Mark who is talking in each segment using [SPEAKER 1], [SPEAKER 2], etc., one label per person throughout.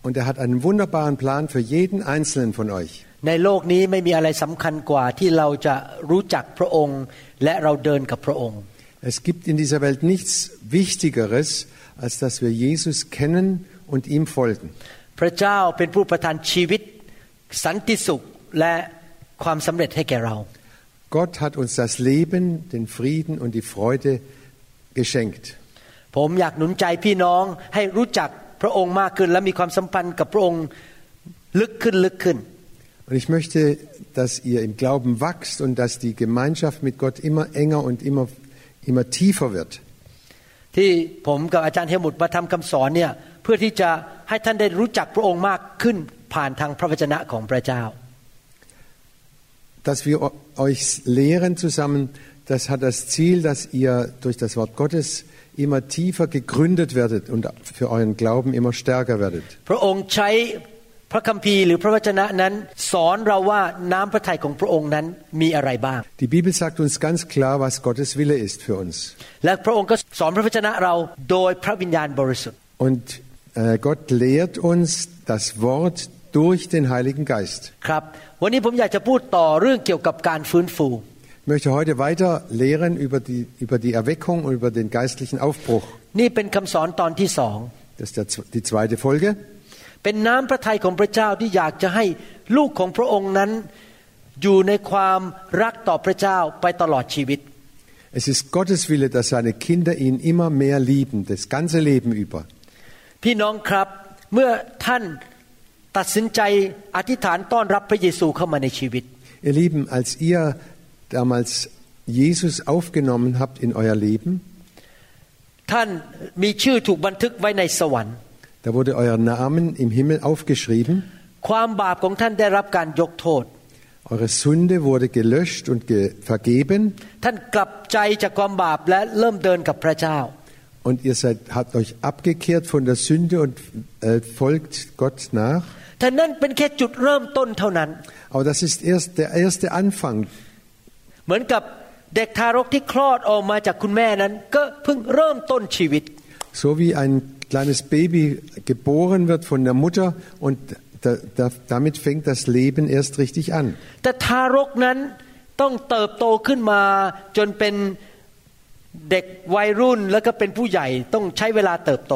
[SPEAKER 1] และพระองค์มีแผนการที่ดีสำหรับชีวิตของท่าน
[SPEAKER 2] und er hat einen wunderbaren Plan für jeden einzelnen von euch.
[SPEAKER 1] ในโลกนี้ไม่มีอะไรสำคัญกว่าที่เราจะรู้จักพระองค์ และเราเดินกับพระองค์
[SPEAKER 2] Es gibt in dieser Welt nichts Wichtigeres, als dass wir Jesus kennen und ihm folgen.
[SPEAKER 1] พระเจ้าเป็นผู้ประทานชีวิต สันติสุขและความสำเร็จให้แก่เรา
[SPEAKER 2] Gott hat uns das Leben, den Frieden und die Freude geschenkt.
[SPEAKER 1] ผมอยากหนุนใจพี่น้องให้รู้จัก พระองค์มากขึ้น และมีความสัมพันธ์กับพระองค์ลึกขึ้นลึกขึ้น
[SPEAKER 2] Und ich möchte, dass ihr im Glauben wachst und dass die Gemeinschaft mit Gott immer enger und immer, immer tiefer wird.
[SPEAKER 1] ที่ผมกับอาจารย์เฮลมุตมาทำคำสอนเนี่ยเพื่อที่จะให้ท่านได้รู้จักพระองค์มากขึ้นผ่านทางพระวจนะของพระเจ้า
[SPEAKER 2] Dass wir euch lehren zusammen, das hat das Ziel, dass ihr durch das Wort Gottes immer tiefer gegründet werdet und für euren Glauben immer stärker werdet.
[SPEAKER 1] พระองค์ใช้พระคัมภีร์หรือพระวจนะนั้น สอนเราว่าน้ำพระทัยของพระองค์นั้นมีอะไรบ้าง
[SPEAKER 2] Die Bibel sagt uns ganz klar, was Gottes Wille ist für uns.
[SPEAKER 1] และพระองค์ก็สอนพระวจนะเราโดยพระวิญญาณบริสุทธิ์
[SPEAKER 2] Und äh, Gott lehrt uns das Wort durch den Heiligen Geist.
[SPEAKER 1] ครับวันนี้ผมอยากจะพูดต่อเรื่องเกี่ยวกับการฟื้นฟู
[SPEAKER 2] Ich möchte heute weiter lehren über die, über die Erweckung und über den geistlichen Aufbruch.
[SPEAKER 1] นี่เป็นคำสอนตอนที่สอง
[SPEAKER 2] Das ist der, die zweite Folge.
[SPEAKER 1] เป็นน้ำพระทัยของพระเจ้าที่อยากจะให้ลูกของพระองค์นั้น อยู่ในความรักต่อพระเจ้าไปตลอดชีวิต
[SPEAKER 2] Es ist Gottes Wille, dass seine Kinder ihn immer mehr lieben, das ganze Leben über.
[SPEAKER 1] พี่น้องครับเมื่อท่านตัดสินใจอธิษฐานต้อนรับพระเยซูเข้ามาในชีวิต
[SPEAKER 2] Ihr Lieben, als ihr damals Jesus aufgenommen habt in euer Leben, da wurde euer Namen im Himmel aufgeschrieben. Eure Sünde wurde gelöscht und ge vergeben. Und ihr seid, habt euch abgekehrt von der Sünde und äh, folgt Gott nach. Aber das ist erst der erste Anfang
[SPEAKER 1] เหมือนกับเด็กทารกที่คลอดออกมาจากคุณแม่นั้น ก็เพิ่งเริ่มต้นชีวิต
[SPEAKER 2] So wie ein kleines Baby geboren wird von der Mutter und da, da, damit fängt das Leben erst richtig an.
[SPEAKER 1] แต่ทารกนั้นต้องเติบโตขึ้นมาจนเป็นเด็กวัยรุ่นแล้วก็เป็นผู้ใหญ่ต้องใช้เวลาเติบโต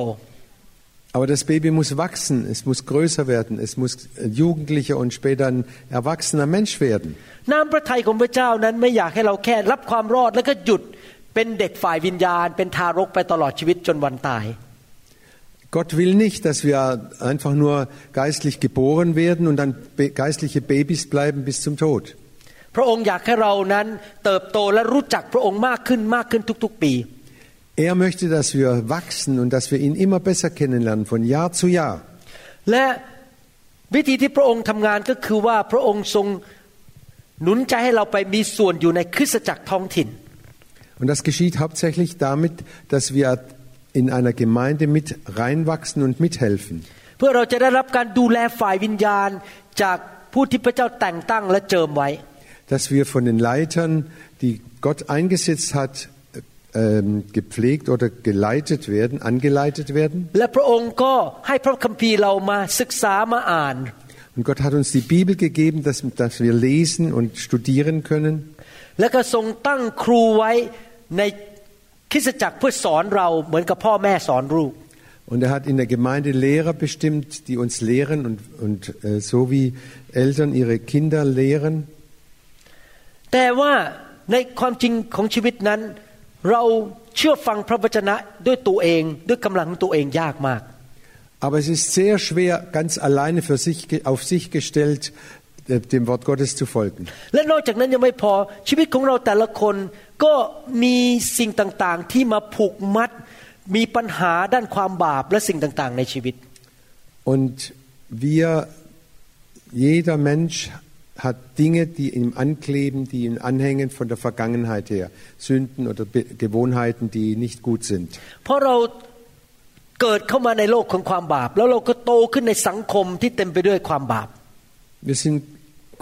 [SPEAKER 2] Aber das Baby muss wachsen, es muss größer werden, es muss Jugendlicher und später ein erwachsener Mensch werden.
[SPEAKER 1] น้ำพระทัยของพระเจ้านั้นไม่อยากให้เราแค่รับความรอดแล้วก็หยุดเป็นเด็กฝ่ายวิญญาณ เป็นทารกไปตลอดชีวิตจนวันตาย
[SPEAKER 2] Gott will nicht, dass wir einfach nur geistlich geboren werden und dann be- geistliche Babys bleiben bis zum Tod.
[SPEAKER 1] พระองค์อยากให้เรานั้นเติบโตและรู้จักพระองค์มากขึ้นมากขึ้นทุกๆปี
[SPEAKER 2] Er möchte, dass wir wachsen und dass wir ihn immer besser kennenlernen, von Jahr zu Jahr.
[SPEAKER 1] และวิธีที่พระองค์ทำงานก็คือว่าพระองค์ทรงหนุนใจให้เราไปมีส่วนอยู่ในคริสตจักรท้องถิ่น
[SPEAKER 2] Und das geschieht hauptsächlich damit, dass wir in einer Gemeinde mit reinwachsen und mithelfen.
[SPEAKER 1] เพื่อเราจะได้รับการดูแลฝ่ายวิญญาณ จากผู้ที่พระเจ้าแต่งตั้งและเจิมไว้
[SPEAKER 2] Dass wir von den Leitern, die Gott eingesetzt hat, ähm, gepflegt oder geleitet werden, angeleitet werden.
[SPEAKER 1] และพระองค์ก็ให้พระคัมภีร์เรามาศึกษามาอ่าน
[SPEAKER 2] Und Gott hat uns die Bibel gegeben, dass, dass wir lesen und studieren können.
[SPEAKER 1] แล้วก็ทรงตั้งครูไว้ในคริสตจักรเพื่อสอนเราเหมือนกับพ่อแม่สอนลูก
[SPEAKER 2] Und er hat in der Gemeinde Lehrer bestimmt, die uns lehren und, und äh, so wie Eltern ihre Kinder lehren.
[SPEAKER 1] แต่ว่าในความจริงของชีวิตนั้น เราเชื่อฟังพระวจนะด้วยตัวเองด้วยกำลังของตัวเองยากมาก
[SPEAKER 2] Aber es ist sehr schwer, ganz alleine für sich, ge- auf sich gestellt, äh, dem Wort Gottes zu folgen.
[SPEAKER 1] และนอกจากนั้นยังไม่พอชีวิตของเราแต่ละคนก็มีสิ่งต่างๆ ที่มาผูกมัด มีปัญหาด้านความบาปและสิ่งต่างๆ ในชีวิต
[SPEAKER 2] Und wir jeder Mensch hat Dinge, die ihm ankleben, die ihn anhängen von der Vergangenheit her. Sünden oder Be Gewohnheiten, die nicht gut sind.
[SPEAKER 1] เพราะเราเกิดเข้ามาในโลกของความบาป แล้วเราก็โตขึ้นในสังคมที่เต็มไปด้วยความบาป
[SPEAKER 2] Wir sind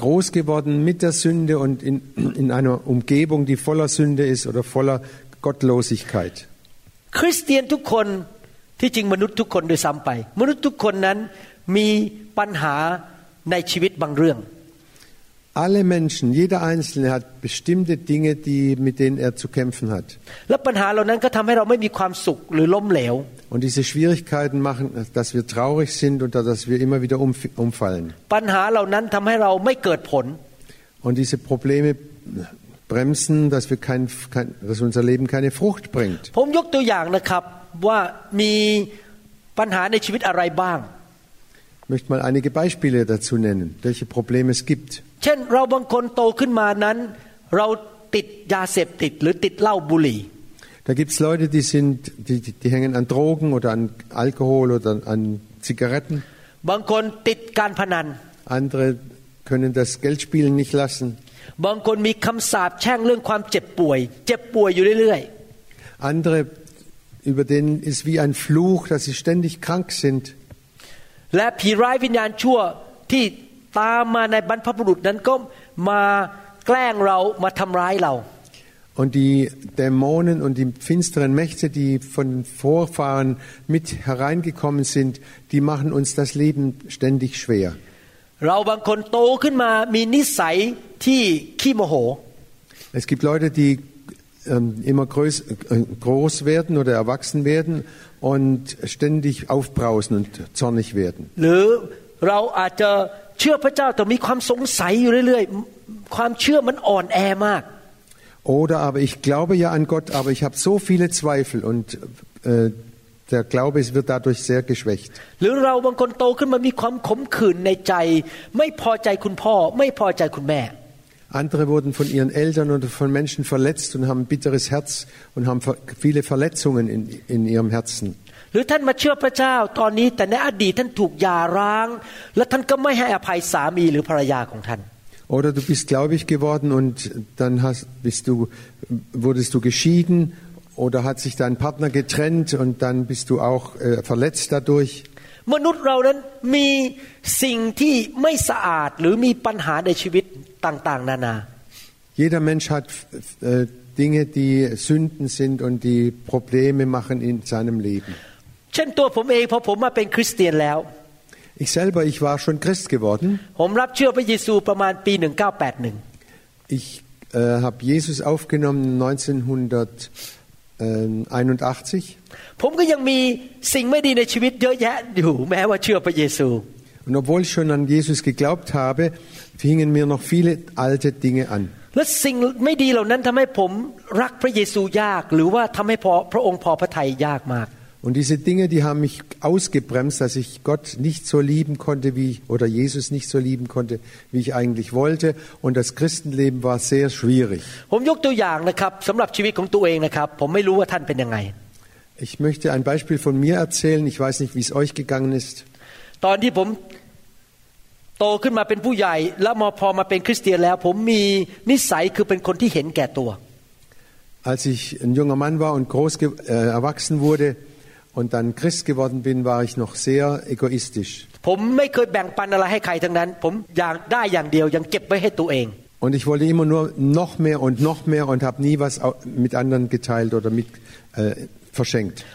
[SPEAKER 2] groß geworden mit der Sünde und in, in einer Umgebung, die voller Sünde ist oder voller Gottlosigkeit.
[SPEAKER 1] คริสเตียนทุกคนที่จริงมนุษย์ทุกคนโดวยซ้ำไป มนุษย์ทุกคนนั้นมีปัญหาในชีวิตบางเรื่อง
[SPEAKER 2] alle Menschen, jeder Einzelne hat bestimmte Dinge, die, mit denen er zu kämpfen hat. Und diese Schwierigkeiten machen, dass wir traurig sind und dass wir immer wieder umfallen. Und diese Probleme bremsen, dass, wir kein, kein, dass unser Leben keine Frucht bringt. Ich möchte mal einige Beispiele dazu nennen, welche Probleme es gibt.
[SPEAKER 1] เช่นเราบางคนโตขึ้นมานั้น เราติดยาเสพติดหรือติดเหล้าบุหรี่
[SPEAKER 2] Da gibt es Leute, die, sind, die, die die hängen an Drogen oder an Alkohol oder an Zigaretten.
[SPEAKER 1] บางคนติดการพนัน
[SPEAKER 2] Andere können das Geldspielen nicht lassen.
[SPEAKER 1] บางคนมีคำสาปแช่งเรื่องความเจ็บป่วย เจ็บป่วยอยู่เรื่อย
[SPEAKER 2] Andere, über denen ist wie ein Fluch, dass sie ständig krank sind.
[SPEAKER 1] ๆ และผีร้ายวิญญาณชั่วที่ ตามมาในบรรพบุรุษนั้นก็มาแกล้งเรามาทำร้ายเรา
[SPEAKER 2] Und die Dämonen und die finsteren Mächte, die von Vorfahren mit hereingekommen sind, die machen uns das Leben ständig schwer.
[SPEAKER 1] เราบางคนโตขึ้นมามีนิสัยที่ขี้โมโห
[SPEAKER 2] Es gibt Leute, die ähm, immer größ, äh, groß werden oder erwachsen werden und ständig aufbrausen und zornig werden.
[SPEAKER 1] หรือเราอาจจะ เชื่อพระเจ้าแต่มีความสงสัยอยู่เรื่อยๆ ความเชื่อมันอ่อนแอมาก
[SPEAKER 2] Oder aber ich glaube ja an Gott, aber ich habe so viele Zweifel und äh, der Glaube es wird dadurch sehr geschwächt.
[SPEAKER 1] หรือเราบางคนโตขึ้นมามีความขมขื่นในใจ ไม่พอใจคุณพ่อ ไม่พอใจคุณแม่
[SPEAKER 2] Andere wurden von ihren Eltern oder von Menschen verletzt und haben ein bitteres Herz und haben ver- viele Verletzungen in, in ihrem Herzen.
[SPEAKER 1] หรือท่านมาเชื่อพระเจ้าตอนนี้แต่ในอดีตท่านถูกหย่าร้าง และท่านก็ไม่ให้อภัยสามีหรือภรรยาของท่าน
[SPEAKER 2] Oder du bist gläubig geworden und dann hast, bist du, wurdest du geschieden oder hat sich dein Partner getrennt und dann bist du auch äh, verletzt dadurch.
[SPEAKER 1] มนุษย์เรานั้นมีสิ่งที่ไม่สะอาดหรือมีปัญหาในชีวิตต่างๆ นานา
[SPEAKER 2] Jeder Mensch hat äh, Dinge, die Sünden sind und die Probleme machen in seinem Leben.
[SPEAKER 1] เช่นตัวผมเองพอผมมาเป็นคริสเตียนแล้ว
[SPEAKER 2] Ich selber, ich war schon Christ geworden.
[SPEAKER 1] ผมรับเชื่อพระเยซูประมาณปี 1981
[SPEAKER 2] Ich äh, habe Jesus aufgenommen 1981
[SPEAKER 1] ผมก็ยังมีสิ่งไม่ดีในชีวิตเยอะแยะอยู่แม้ว่าเชื่อพระเยซู
[SPEAKER 2] und obwohl ich schon an Jesus geglaubt habe, fingen mir noch viele alte Dinge an.
[SPEAKER 1] และสิ่งไม่ดีเหล่านั้นทำให้ผมรักพระเยซูยาก หรือว่าทำให้พอพระองค์พอพระทัยยากมาก
[SPEAKER 2] Und diese Dinge, die haben mich ausgebremst, dass ich Gott nicht so lieben konnte, wie oder Jesus nicht so lieben konnte, wie ich eigentlich wollte. Und das Christenleben war sehr schwierig.
[SPEAKER 1] ผมยกตัวอย่างนะครับสำหรับชีวิตของตัวเองนะครับ ผมไม่รู้ว่าท่านเป็นยังไง
[SPEAKER 2] Ich möchte ein Beispiel von mir erzählen. Ich weiß nicht, wie es euch gegangen ist.
[SPEAKER 1] ตอนที่ผมโตขึ้นมาเป็นผู้ใหญ่ แล้วมาพอมาเป็นคริสเตียนแล้ว ผมมีนิสัยคือเป็นคนที่เห็นแก่ตัว
[SPEAKER 2] Als ich ein junger Mann war und groß ge- äh, erwachsen wurde und dann Christ geworden bin, war ich noch sehr egoistisch. Und ich wollte immer nur noch mehr und noch mehr und habe nie was mit anderen geteilt oder mit äh, verschenkt.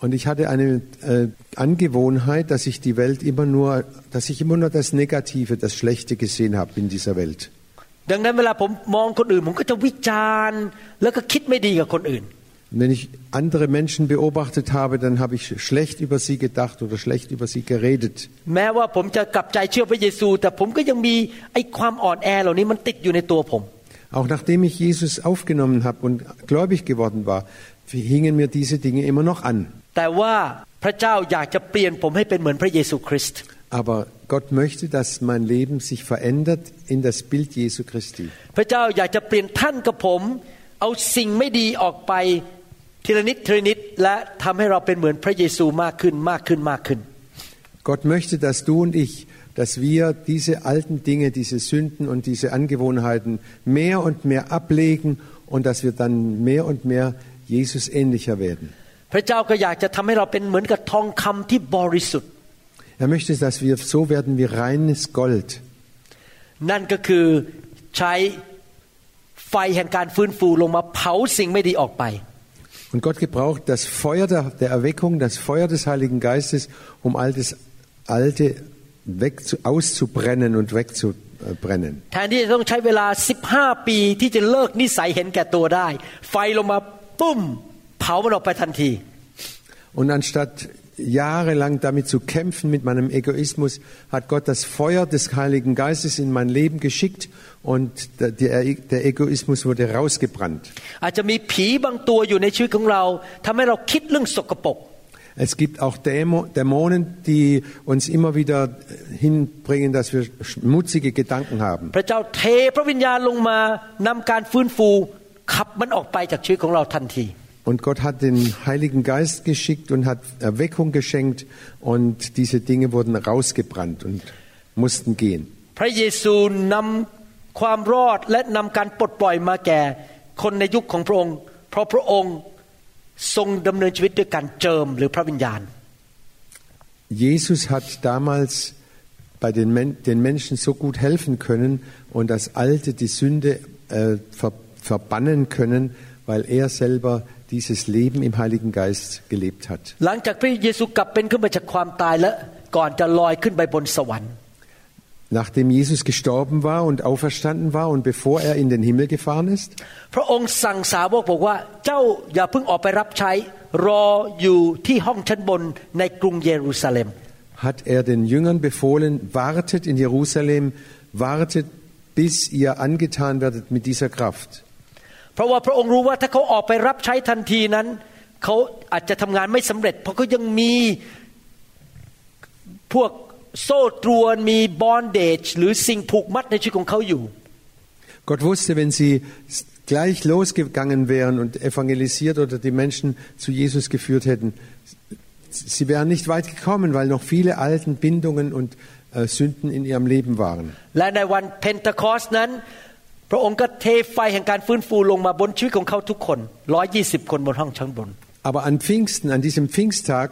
[SPEAKER 2] Und ich hatte eine äh, Angewohnheit, dass ich die Welt immer nur, dass ich immer nur das Negative, das Schlechte gesehen habe in dieser Welt.
[SPEAKER 1] ดังนั้นเวลาผมมองคนอื่นผมก็จะวิจารณ์แล้วก็คิดไม่ดีกับคนอื่น
[SPEAKER 2] Und wenn ich andere Menschen beobachtet habe, dann habe ich schlecht über sie gedacht oder schlecht über sie geredet.
[SPEAKER 1] แม้ว่าผมจะกลับใจเชื่อพระเยซู แต่ผมก็ยังมีไอ้ความอ่อนแอเหล่านี้มันติดอยู่ในตัวผม
[SPEAKER 2] Auch nachdem ich Jesus aufgenommen habe und gläubig geworden war, hingen mir diese Dinge immer noch an.
[SPEAKER 1] แต่ว่าพระเจ้าอยากจะเปลี่ยนผมให้เป็นเหมือนพระเยซูคริสต์
[SPEAKER 2] Aber Gott möchte, dass mein Leben sich verändert in das Bild Jesu Christi.
[SPEAKER 1] พระเจ้าอยากจะเปลี่ยนท่านกับผม เอาสิ่งไม่ดีออกไป ทีละนิดทีละนิดและทำให้เราเป็นเหมือนพระเยซูมากขึ้นมากขึ้นมากขึ้น
[SPEAKER 2] Gott möchte, dass du und ich, dass wir diese alten Dinge, diese Sünden und diese Angewohnheiten mehr und mehr ablegen und dass wir dann mehr und mehr Jesus ähnlicher werden.
[SPEAKER 1] พระเจ้าก็อยากจะทำให้เราเป็นเหมือนกับทองคำที่บริสุทธิ์
[SPEAKER 2] Er möchte, dass wir so werden wie reines Gold.
[SPEAKER 1] นั่นก็คือใช้ไฟแห่งการฟื้นฟูลงมาเผาสิ่งไม่ดีออกไป
[SPEAKER 2] und Gott gebraucht das Feuer der, der Erweckung, das Feuer des Heiligen Geistes, um all das Alte weg zu, auszubrennen und wegzubrennen. Und anstatt jahrelang damit zu kämpfen mit meinem Egoismus, hat Gott das Feuer des Heiligen Geistes in mein Leben geschickt und der, der, der Egoismus wurde rausgebrannt.
[SPEAKER 1] อาจจะมีผีบางตัวอยู่ในชีวิตของเราทำให้เราคิดเรื่องสกปรก
[SPEAKER 2] Es gibt auch Dämo, Dämonen, die uns immer wieder hinbringen, dass wir schmutzige Gedanken haben.
[SPEAKER 1] พระเจ้าเทพระวิญญาณลงมานำการฟื้นฟูขับมันออกไปจากชีวิตของเราทันที
[SPEAKER 2] Und Gott hat den Heiligen Geist geschickt und hat Erweckung geschenkt und diese Dinge wurden rausgebrannt und mussten gehen.
[SPEAKER 1] พระเยซูนำความรอดและนำการปลดปล่อยมาแก่ คนในยุคของพระองค์ เพราะพระองค์ทรงดำเนินชีวิตด้วยการเจิมหรือพระวิญญาณ
[SPEAKER 2] Jesus hat damals bei den, Men den Menschen so gut helfen können und das Alte, die Sünde äh, ver verbannen können, weil er selber dieses Leben im Heiligen Geist gelebt hat.
[SPEAKER 1] หลังจากพระเยซูกลับเป็นขึ้นมาจากความตายและก่อนจะลอยขึ้นไปบนสวรรค์
[SPEAKER 2] Nachdem Jesus gestorben war und auferstanden war und bevor er in den Himmel gefahren ist,
[SPEAKER 1] พระองค์สั่งสาวกบอกว่าเจ้าอย่าเพิ่งออกไปรับใช้รออยู่ที่ห้องชั้นบนในกรุงเยรูซาเล็ม
[SPEAKER 2] hat er den Jüngern befohlen, wartet in Jerusalem, wartet, bis ihr angetan werdet mit dieser Kraft.
[SPEAKER 1] เพราะว่าพระองค์รู้ว่าถ้าเขาออกไปรับใช้ทันทีนั้น เขาอาจจะทำงานไม่สำเร็จ เพราะเขายังมีพวกโซ่ตรวนมีบอนเดจหรือสิ่งผูกมัดในชีวิตของเขาอยู่
[SPEAKER 2] Gott wusste, wenn sie gleich losgegangen wären und evangelisiert oder die Menschen zu Jesus geführt hätten, sie wären nicht weit gekommen, weil noch viele alten Bindungen und äh, Sünden in ihrem Leben waren.
[SPEAKER 1] และในวันเ พนทคอสนั้น พระองค์ก็เทไฟแห่งการฟื้นฟูลงมาบนชีวิตของเขาทุกคน120 คนบนห้องชั้นบน
[SPEAKER 2] Aber an Pfingsten, an diesem Pfingsttag,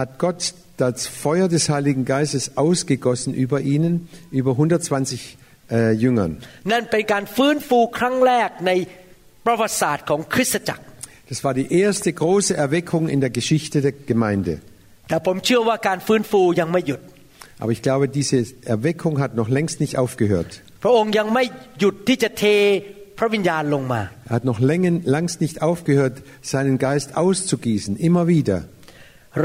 [SPEAKER 2] hat Gott das Feuer des Heiligen Geistes ausgegossen über ihnen, über 120 äh, Jüngern.
[SPEAKER 1] นั่นเป็นการฟื้นฟูครั้งแรกในประวัติศาสตร์ของคริสตจักร
[SPEAKER 2] Das war die erste große Erweckung in der Geschichte der Gemeinde.
[SPEAKER 1] แต่ผมเชื่อว่าการฟื้นฟูยังไม่หยุด
[SPEAKER 2] Aber ich glaube, diese Erweckung hat noch längst nicht aufgehört.
[SPEAKER 1] พระองค์ยังไม่หยุดที่จะเทพระวิญญาณลงมา
[SPEAKER 2] Er hat noch längen, langst nicht aufgehört, seinen Geist auszugießen, immer wieder.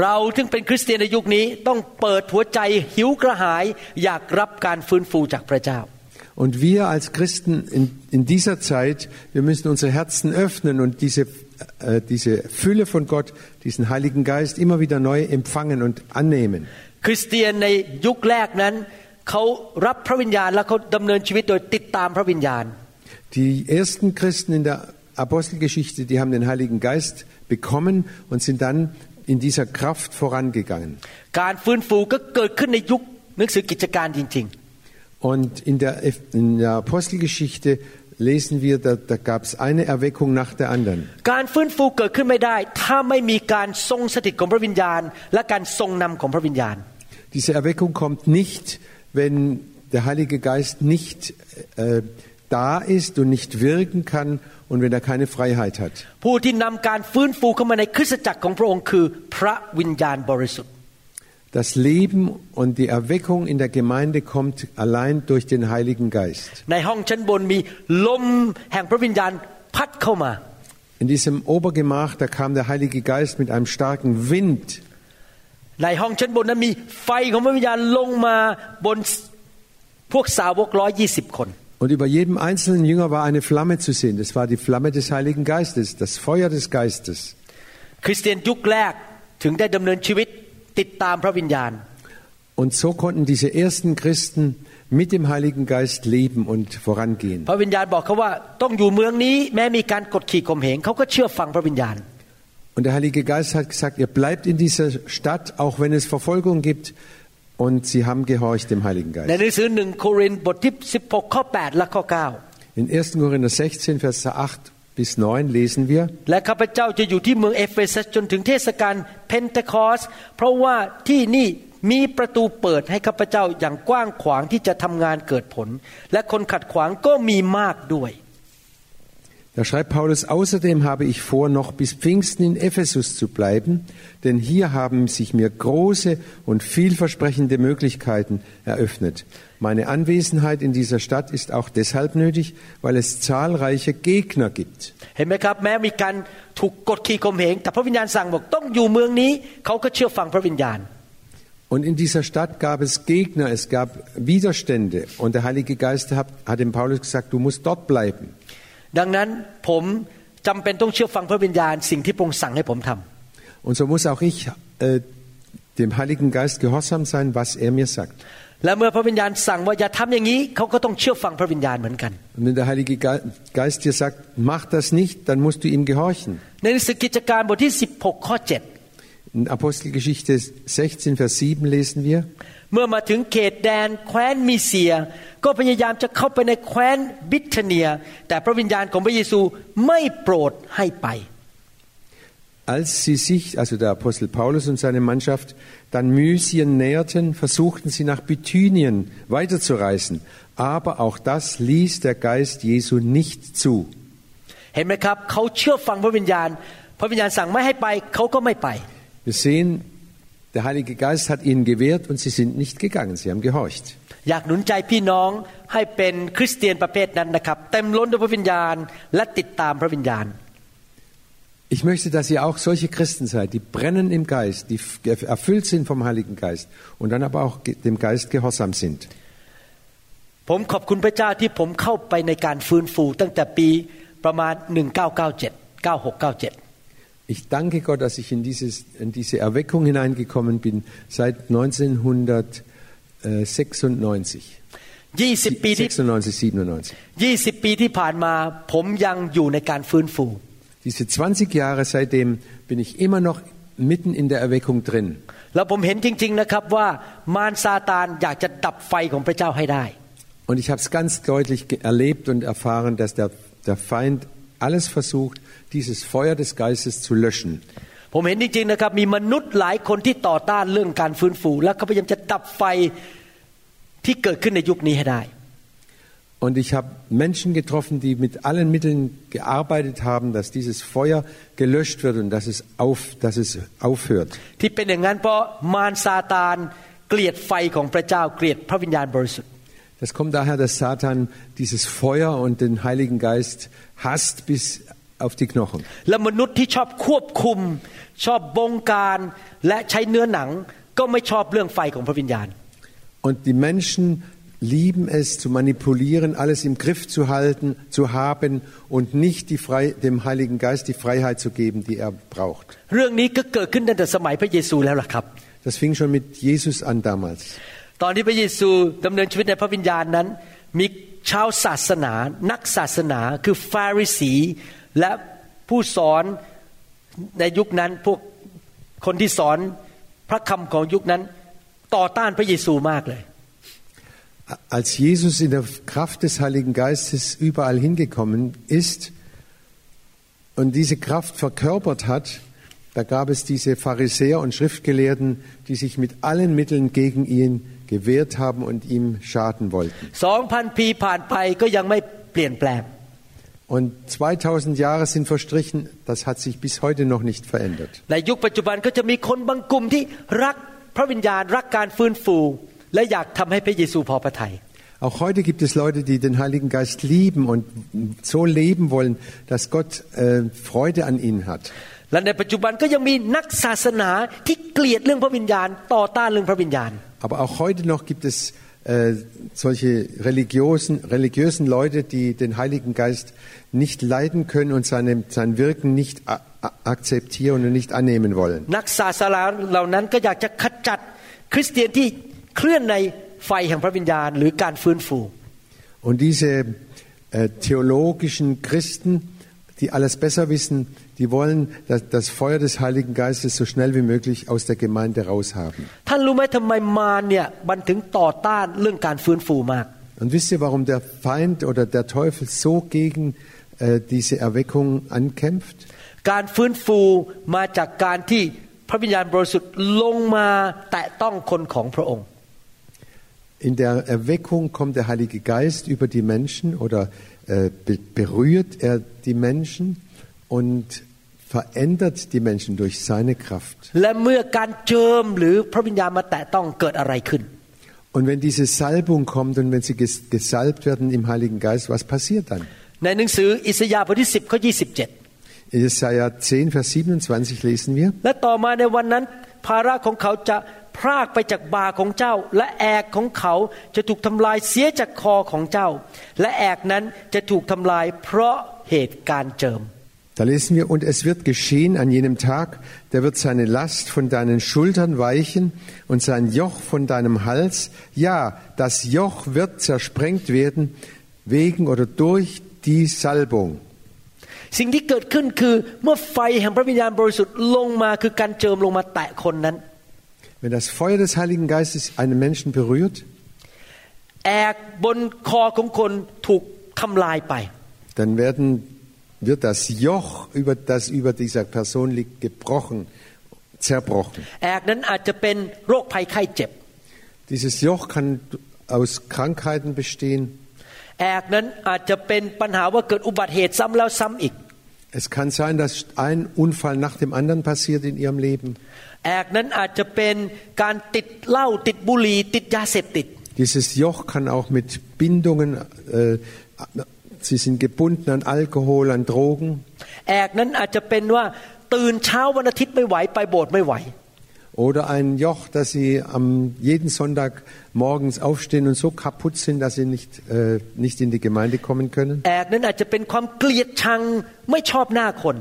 [SPEAKER 1] เราถึงเป็นคริสเตียนในยุคนี้ต้องเปิดหัวใจหิวกระหายอยากรับการฟื้นฟูจากพระเจ้า
[SPEAKER 2] Und wir als Christen in, in dieser Zeit, wir müssen unsere Herzen öffnen und diese, äh, diese Fülle von Gott, diesen Heiligen Geist immer wieder neu empfangen und annehmen.
[SPEAKER 1] คริส เตียนในยุคแรกนั้นเขารับพระวิญญาณแล้วเขาดำเนินชีวิตโดยติดตามพระวิญญาณ
[SPEAKER 2] Die ersten Christen in der Apostelgeschichte, die haben den Heiligen Geist bekommen und sind dann in dieser Kraft vorangegangen.
[SPEAKER 1] การฟื้นฟูก็เกิดขึ้นในยุคหนังสือกิจการจริง
[SPEAKER 2] Und in der, in der Apostelgeschichte lesen wir, da, da gab es eine Erweckung nach der anderen.
[SPEAKER 1] ๆ การฟื้นฟูเกิดขึ้นไม่ได้ ถ้าไม่มีการทรงสถิตของพระวิญญาณ และการทรงนำของพระวิญญาณ
[SPEAKER 2] Diese Erweckung kommt nicht, wenn der Heilige Geist nicht äh, da ist und nicht wirken kann und wenn er keine Freiheit hat.
[SPEAKER 1] ผู้ที่นำการฟื้นฟูเข้ามาในคริสตจักรของพระองค์คือพระวิญญาณบริสุทธิ์
[SPEAKER 2] Das Leben und die Erweckung in der Gemeinde kommt allein durch den Heiligen Geist.
[SPEAKER 1] ในห้องชั้นบนมีลมแห่งพระวิญญาณพัดเข้ามา
[SPEAKER 2] In diesem Obergemach, da kam der Heilige Geist mit einem starken Wind
[SPEAKER 1] ในห้องชั้นบนนั้นมีไฟของพระวิญญาณลงมาบนพวกสาวกร้อยยี่สิบคน
[SPEAKER 2] Und über jedem einzelnen Jünger war eine Flamme zu sehen. Das war die Flamme des Heiligen Geistes, das Feuer des Geistes.
[SPEAKER 1] คริสเตียนยุคแรกถึงได้ดำเนินชีวิตติดตามพระวิญญาณ
[SPEAKER 2] Und so konnten diese ersten Christen mit dem Heiligen Geist leben und vorangehen. Und der Heilige Geist hat gesagt, ihr bleibt in dieser Stadt, auch wenn es Verfolgung gibt, und sie haben gehorcht dem Heiligen
[SPEAKER 1] ใน
[SPEAKER 2] Geist.
[SPEAKER 1] หนังสือหนึ่งโครินธ์บทที่16ข้อ8และข้อ9
[SPEAKER 2] In 1. Korinther 16, Vers 8 bis 9 lesen wir,
[SPEAKER 1] และข้าพเจ้าจะอยู่ที่เมืองเอเฟซัสจนถึงเทศกาลเพนเทคอส เพราะว่าที่นี่มีประตูเปิดให้ข้าพเจ้าอย่างกว้างขวางที่จะทำงานเกิดผล และคนขัดขวางก็มีมากด้วย
[SPEAKER 2] Da schreibt Paulus, außerdem habe ich vor, noch bis Pfingsten in Ephesus zu bleiben, denn hier haben sich mir große und vielversprechende Möglichkeiten eröffnet. Meine Anwesenheit in dieser Stadt ist auch deshalb nötig, weil es zahlreiche Gegner gibt.
[SPEAKER 1] เห็นไหมครับ แม้มีการถูกกดขี่ข่มเหงแต่พระวิญญาณสั่งบอกต้องอยู่เมืองนี้ เขาก็เชื่อฟังพระวิญญาณ
[SPEAKER 2] Und in dieser Stadt gab es Gegner, es gab Widerstände. Und der Heilige Geist hat, hat dem Paulus gesagt, du musst dort bleiben.
[SPEAKER 1] ดังนั้นผมจำเป็นต้องเชื่อฟังพระวิญญาณ สิ่งที่พระองค์สั่งให้ผมทำ
[SPEAKER 2] Und so muss auch ich äh, dem Heiligen Geist gehorsam sein, was er mir sagt.
[SPEAKER 1] และเมื่อพระวิญญาณสั่งว่าอย่าทำอย่างนี้เขาก็ต้องเชื่อฟังพระวิญญาณเหมือนกัน
[SPEAKER 2] Und wenn der Heilige Ge- Geist dir sagt, mach das nicht, dann musst du ihm gehorchen.
[SPEAKER 1] ในหนังสือกิจการบทที่ 16 ข้อ
[SPEAKER 2] In Apostelgeschichte 16, Vers 7 lesen wir,
[SPEAKER 1] 7 เมื่อมาถึงเขตแดนแคว้นมีเซีย ก็พยายามจะเข้าไปในแคว้นบิทเนีย แต่พระวิญญาณของพระเยซูไม่โปรดให้ไป
[SPEAKER 2] als sie sich, also der Apostel Paulus und seine Mannschaft, dann Mysien näherten, versuchten sie nach Bithynien weiterzureisen. Aber auch das ließ der Geist Jesu nicht zu.
[SPEAKER 1] เห็นไหมครับเขาเชื่อฟังพระวิญญาณ พระวิญญาณสั่งไม่ให้ไปเขาก็ไม่ไป
[SPEAKER 2] Wir sehen, der Heilige Geist hat ihnen gewehrt und sie sind nicht gegangen, sie haben gehorcht.
[SPEAKER 1] อยากหนุนใจพี่น้องให้เป็นคริสเตียนประเภทนั้นนะครับเต็มล้นด้วยพระวิญญาณและติดตามพระวิญญาณ
[SPEAKER 2] Ich möchte, dass ihr auch solche Christen seid, die brennen im Geist, die erfüllt sind vom Heiligen Geist und dann aber auch dem Geist gehorsam sind.
[SPEAKER 1] ผมขอบคุณพระเจ้าที่ผมเข้าไปในการฟื้นฟูตั้งแต่ปีประมาณ 1997 9697
[SPEAKER 2] Ich danke Gott, dass ich in, dieses, in diese Erweckung hineingekommen bin seit 1996.
[SPEAKER 1] 20 ปีที่
[SPEAKER 2] 96, 97.
[SPEAKER 1] 20 ปีที่ผ่านมา ผมยังอยู่ในการฟื้นฟู
[SPEAKER 2] Diese 20 Jahre seitdem bin ich immer noch mitten in der Erweckung drin.
[SPEAKER 1] แล้วผมเห็นจริง ๆนะครับว่ามารซาตานอยากจะดับไฟของพระเจ้าให้ได้
[SPEAKER 2] Und ich habe es ganz deutlich ge- erlebt und erfahren, dass der, der Feind alles versucht, dieses Feuer des Geistes zu löschen.
[SPEAKER 1] ผมเห็นจริงๆนะครับมีมนุษย์หลายคนที่ต่อต้านเรื่องการฟื้นฟู แล้วเขาพยายามจะดับไฟที่เกิดขึ้นในยุคนี้ให้ได้
[SPEAKER 2] Und ich habe Menschen getroffen, die mit allen Mitteln gearbeitet haben, dass dieses Feuer gelöscht wird und dass es, auf, dass es aufhört.
[SPEAKER 1] ที่เป็นอย่างนั้นเพราะมารซาตานเกลียดไฟของพระเจ้าเกลียดพระวิญญาณบริสุทธิ์
[SPEAKER 2] Das kommt daher, dass Satan dieses Feuer und den Heiligen Geist hasst bis auf die Knochen.
[SPEAKER 1] และมนุษย์ที่ชอบควบคุม ชอบบงการและใช้เนื้อหนัง ก็ไม่ชอบเรื่องไฟของพระวิญญาณ
[SPEAKER 2] Und die Menschen lieben es zu manipulieren, alles im Griff zu halten, zu haben und nicht die Frei, dem Heiligen Geist die Freiheit zu geben, die er braucht.
[SPEAKER 1] เรื่องนี้ก็เกิดขึ้นตั้งแต่สมัยพระเยซูแล้วล่ะครับ
[SPEAKER 2] Das fing schon mit Jesus an damals.
[SPEAKER 1] ตอนที่พระเยซูดำเนินชีวิตในพระวิญญาณนั้น มี ชาวศาสนา นักศาสนาคือฟาริสี และผู้สอนในยุคนั้นพวกคนที่สอนพระคำของยุคนั้น ต่อต้านพระเยซูมากเลย
[SPEAKER 2] Als Jesus in der Kraft des Heiligen Geistes überall hingekommen ist und diese Kraft verkörpert hat, da gab es diese Pharisäer und Schriftgelehrten, die sich mit allen Mitteln gegen ihn gewehrt haben und ihm schaden wollten.
[SPEAKER 1] สองพันปีผ่านไปก็ยังไม่เปลี่ยนแปลง
[SPEAKER 2] Und 2000 Jahre sind verstrichen, das hat sich bis heute noch nicht verändert.
[SPEAKER 1] ในยุคปัจจุบันก็จะมีคนบางกลุ่มที่รักพระวิญญาณ รักการฟื้นฟู และอยากทำให้พระเยซูพอพระทัย
[SPEAKER 2] Auch heute gibt es Leute, die den Heiligen Geist lieben und so leben wollen, dass Gott äh, Freude an ihnen hat.
[SPEAKER 1] และในปัจจุบันก็ยังมีนักศาสนาที่เกลียดเรื่องพระวิญญาณ ต่อต้านเรื่องพระวิญญาณ
[SPEAKER 2] Aber auch heute noch gibt es äh, solche religiösen, religiösen Leute, die den Heiligen Geist nicht leiden können und seine, sein Wirken nicht a- a- akzeptieren und nicht annehmen wollen.
[SPEAKER 1] นักศาสนาเหล่านั้นก็อยากจะขจัดคริสเตียนที่เคลื่อนในไฟแห่งพระวิญญาณ หรือการฟื้นฟู
[SPEAKER 2] Und diese äh, theologischen Christen, die alles besser wissen, die wollen das, das Feuer des Heiligen Geistes so schnell wie möglich aus der Gemeinde raushaben.
[SPEAKER 1] ท่านรู้ไหมทำไมมารเนี่ยมันถึงต่อต้านเรื่องการฟื้นฟูมาก
[SPEAKER 2] Und wisst ihr, warum der Feind oder der Teufel so gegen äh, diese Erweckung ankämpft?
[SPEAKER 1] การฟื้นฟูมาจากการที่พระวิญญาณบริสุทธิ์ลงมาแตะต้องคนของพระองค์
[SPEAKER 2] In der Erweckung kommt der Heilige Geist über die Menschen oder äh, be berührt er die Menschen und verändert die Menschen durch seine Kraft.
[SPEAKER 1] และเมื่อการเจิมหรือพระวิญญาณมาแตะต้องเกิดอะไรขึ้น
[SPEAKER 2] Und wenn diese Salbung kommt und wenn sie ges gesalbt werden im Heiligen Geist, was passiert dann?
[SPEAKER 1] ในหนังสืออิสยาห์บทที่ 10ข้อ27
[SPEAKER 2] In Jesaja 10, Vers 27 lesen wir.
[SPEAKER 1] และต่อมาในวันนั้นภาระของเขาจะพรากไปจากบ่าของเจ้า และแอกของเขาจะถูกทำลายเสียจากคอของเจ้า และแอกนั้นจะถูกทำลายเพราะเหตุการณ์เจิม
[SPEAKER 2] Da lesen wir, und es wird geschehen an jenem Tag, der wird seine Last von deinen Schultern weichen und sein Joch von deinem Hals. Ja, das Joch wird zersprengt werden wegen oder durch die Salbung.
[SPEAKER 1] สิ่งที่เกิดขึ้นคือเมื่อไฟแห่งพระวิญญาณบริสุทธิ์ลงมาคือการเจิมลงมาแตะคนนั้น
[SPEAKER 2] Wenn das Feuer des Heiligen Geistes einen Menschen berührt,
[SPEAKER 1] แอกบนคอของคนถูกทำลายไป
[SPEAKER 2] dann werden, wird das Joch, über, das über dieser Person liegt, gebrochen, zerbrochen.
[SPEAKER 1] แอกนั้นอาจจะเป็นโรคภัยไข้เจ็บ
[SPEAKER 2] Dieses Joch kann aus Krankheiten bestehen.
[SPEAKER 1] แอกนั้นอาจจะเป็นปัญหาว่าเกิดอุบัติเหตุซ้ำแล้วซ้ำอีก
[SPEAKER 2] Es kann sein, dass ein Unfall nach dem anderen passiert in ihrem Leben.
[SPEAKER 1] แอกนั้นอาจจะเป็นการติดเหล้าติดบุหรี่ติดยาเสพติด
[SPEAKER 2] Dieses Joch kann auch mit Bindungen, äh, sie sind gebunden an Alkohol, an Drogen.
[SPEAKER 1] แอกนั้นอาจจะเป็นว่าตื่นเช้าวันอาทิตย์ไม่ไหวไปโบสถ์ไม่ไหว
[SPEAKER 2] Oder ein Joch, dass sie am jeden Sonntag morgens aufstehen und so kaputt sind, dass sie nicht, äh, nicht in die Gemeinde kommen können.
[SPEAKER 1] แอกนั้นอาจจะเป็นความเกลียดชังไม่ชอบหน้าคน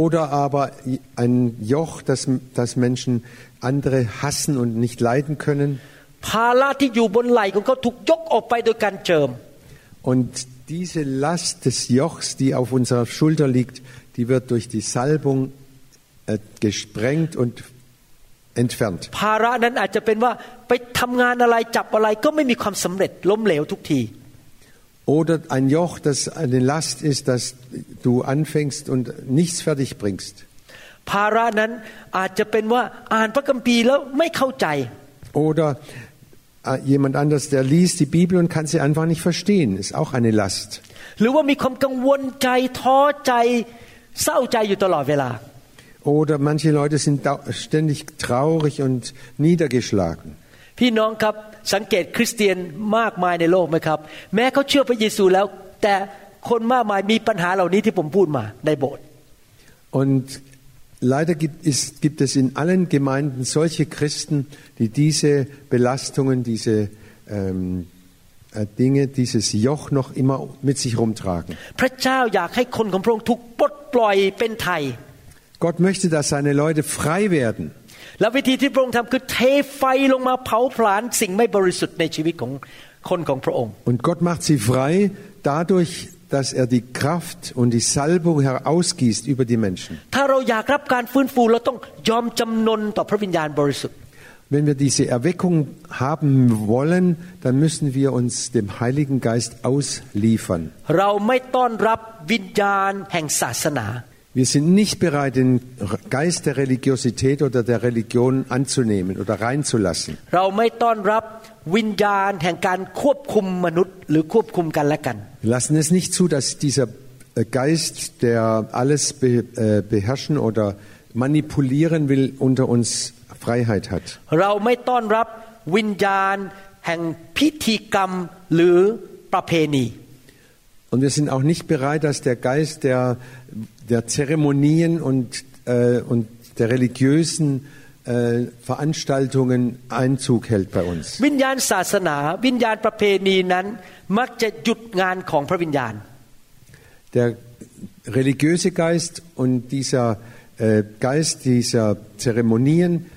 [SPEAKER 2] Oder aber ein Joch, dass, dass Menschen andere hassen und nicht leiden können.
[SPEAKER 1] ภาระที่อยู่บนไหล่ของเขาถูกยกออกไปโดยการเจิม
[SPEAKER 2] Und diese Last des Jochs, die auf unserer Schulter liegt, die wird durch die Salbung äh, gesprengt und entfernt.
[SPEAKER 1] ภาระนั้นอาจจะเป็นว่าไปทำงานอะไรจับอะไรก็ไม่มีความสำเร็จล้มเหลวทุกที
[SPEAKER 2] Oder ein Joch, das eine Last ist, dass du anfängst und nichts fertig bringst.
[SPEAKER 1] ภาระนั้นอาจจะเป็นว่าอ่านพระคัมภีร์แล้วไม่เข้าใจ
[SPEAKER 2] Oder äh, jemand anders, der liest die Bibel und kann sie einfach nicht verstehen, ist auch eine Last.
[SPEAKER 1] หรือว่ามีความกังวลใจท้อใจเศร้าใจอยู่ตลอดเวลา
[SPEAKER 2] Oder manche Leute sind dau- ständig traurig und niedergeschlagen.
[SPEAKER 1] พี่น้องครับสังเกตคริสเตียนมากมายในโลกไหมครับ แม้เขาเชื่อพระเยซูแล้ว แต่คนมากมายมีปัญหาเหล่านี้ที่ผมพูดมาในโบสถ์
[SPEAKER 2] Und leider gibt es, gibt es in allen Gemeinden solche Christen, die diese Belastungen, diese ähm, äh, Dinge, dieses Joch noch immer mit sich rumtragen.
[SPEAKER 1] พระเจ้าอยากให้คนของพระองค์ถูกปลดปล่อยเป็นไทย
[SPEAKER 2] Gott möchte, dass seine Leute frei werden.
[SPEAKER 1] และวิธีที่พระองค์ทำคือเทไฟลงมาเผาผลาญสิ่งไม่บริสุทธิ์ในชีวิตของคนของพระองค์
[SPEAKER 2] Und Gott macht sie frei dadurch, dass er die Kraft und die Salbung herausgießt über die Menschen. Wenn wir diese Erweckung haben wollen, dann müssen wir uns dem Heiligen Geist ausliefern. Wir sind nicht bereit, den Geist der Religiosität oder der Religion anzunehmen oder reinzulassen. Wir lassen es nicht zu, dass dieser äh, Geist, der alles äh, beherrschen oder manipulieren will, unter uns Freiheit hat.
[SPEAKER 1] Wir lassen es nicht zu, dass dieser Geist, der alles beherrschen oder manipulieren will, unter uns Freiheit hat.
[SPEAKER 2] Und wir sind auch nicht bereit, dass der Geist der, der Zeremonien und, äh, und der religiösen äh, Veranstaltungen Einzug hält bei uns. Der religiöse Geist und dieser äh, Geist dieser Zeremonien,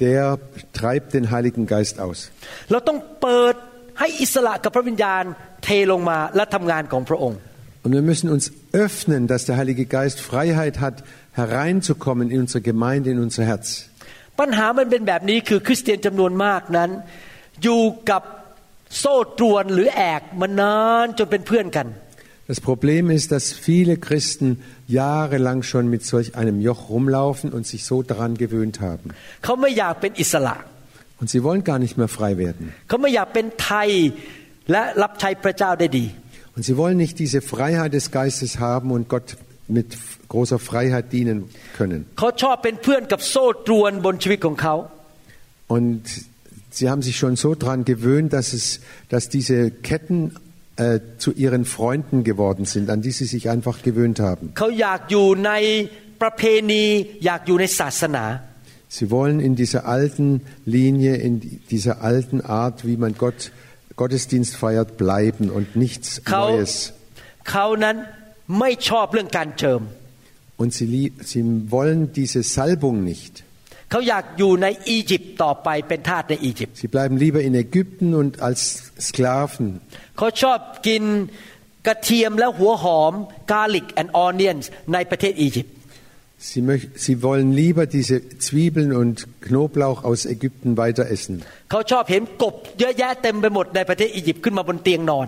[SPEAKER 2] der treibt den Heiligen Geist aus.
[SPEAKER 1] Wir
[SPEAKER 2] und wir müssen uns öffnen, dass der Heilige Geist Freiheit hat, hereinzukommen in unsere Gemeinde, in unser Herz. Das Problem ist, dass viele Christen jahrelang schon mit solch einem Joch rumlaufen und sich so daran gewöhnt haben. Und sie wollen gar nicht mehr frei werden. Und sie wollen nicht diese Freiheit des Geistes haben und Gott mit großer Freiheit dienen können. Und sie haben sich schon so daran gewöhnt, dass, es, dass diese Ketten äh, zu ihren Freunden geworden sind, an die sie sich einfach gewöhnt haben.
[SPEAKER 1] เขาอยากอยู่ในประเพณีอยากอยู่ในศาสนา
[SPEAKER 2] Sie wollen in dieser alten Linie, in dieser alten Art, wie man Gott Gottesdienst feiert, bleiben und nichts
[SPEAKER 1] เขา
[SPEAKER 2] Neues.
[SPEAKER 1] เขานั้นไม่ชอบเรื่องการเจิม
[SPEAKER 2] Und sie, lie- sie wollen diese Salbung nicht.
[SPEAKER 1] เขาอยากอยู่ในอียิปต์ต่อไปเป็นทาสในอียิปต์
[SPEAKER 2] Sie bleiben lieber in Ägypten und als Sklaven.
[SPEAKER 1] เขาชอบกินกระเทียมและหัวหอม garlic and onions ในประเทศอียิปต์
[SPEAKER 2] Sie, möch, sie wollen lieber diese Zwiebeln und Knoblauch aus Ägypten weiter essen.
[SPEAKER 1] เขาชอบเห็นกบเยอะแยะเต็มไปหมดในประเทศอียิปต์ขึ้นมาบนเตียงนอน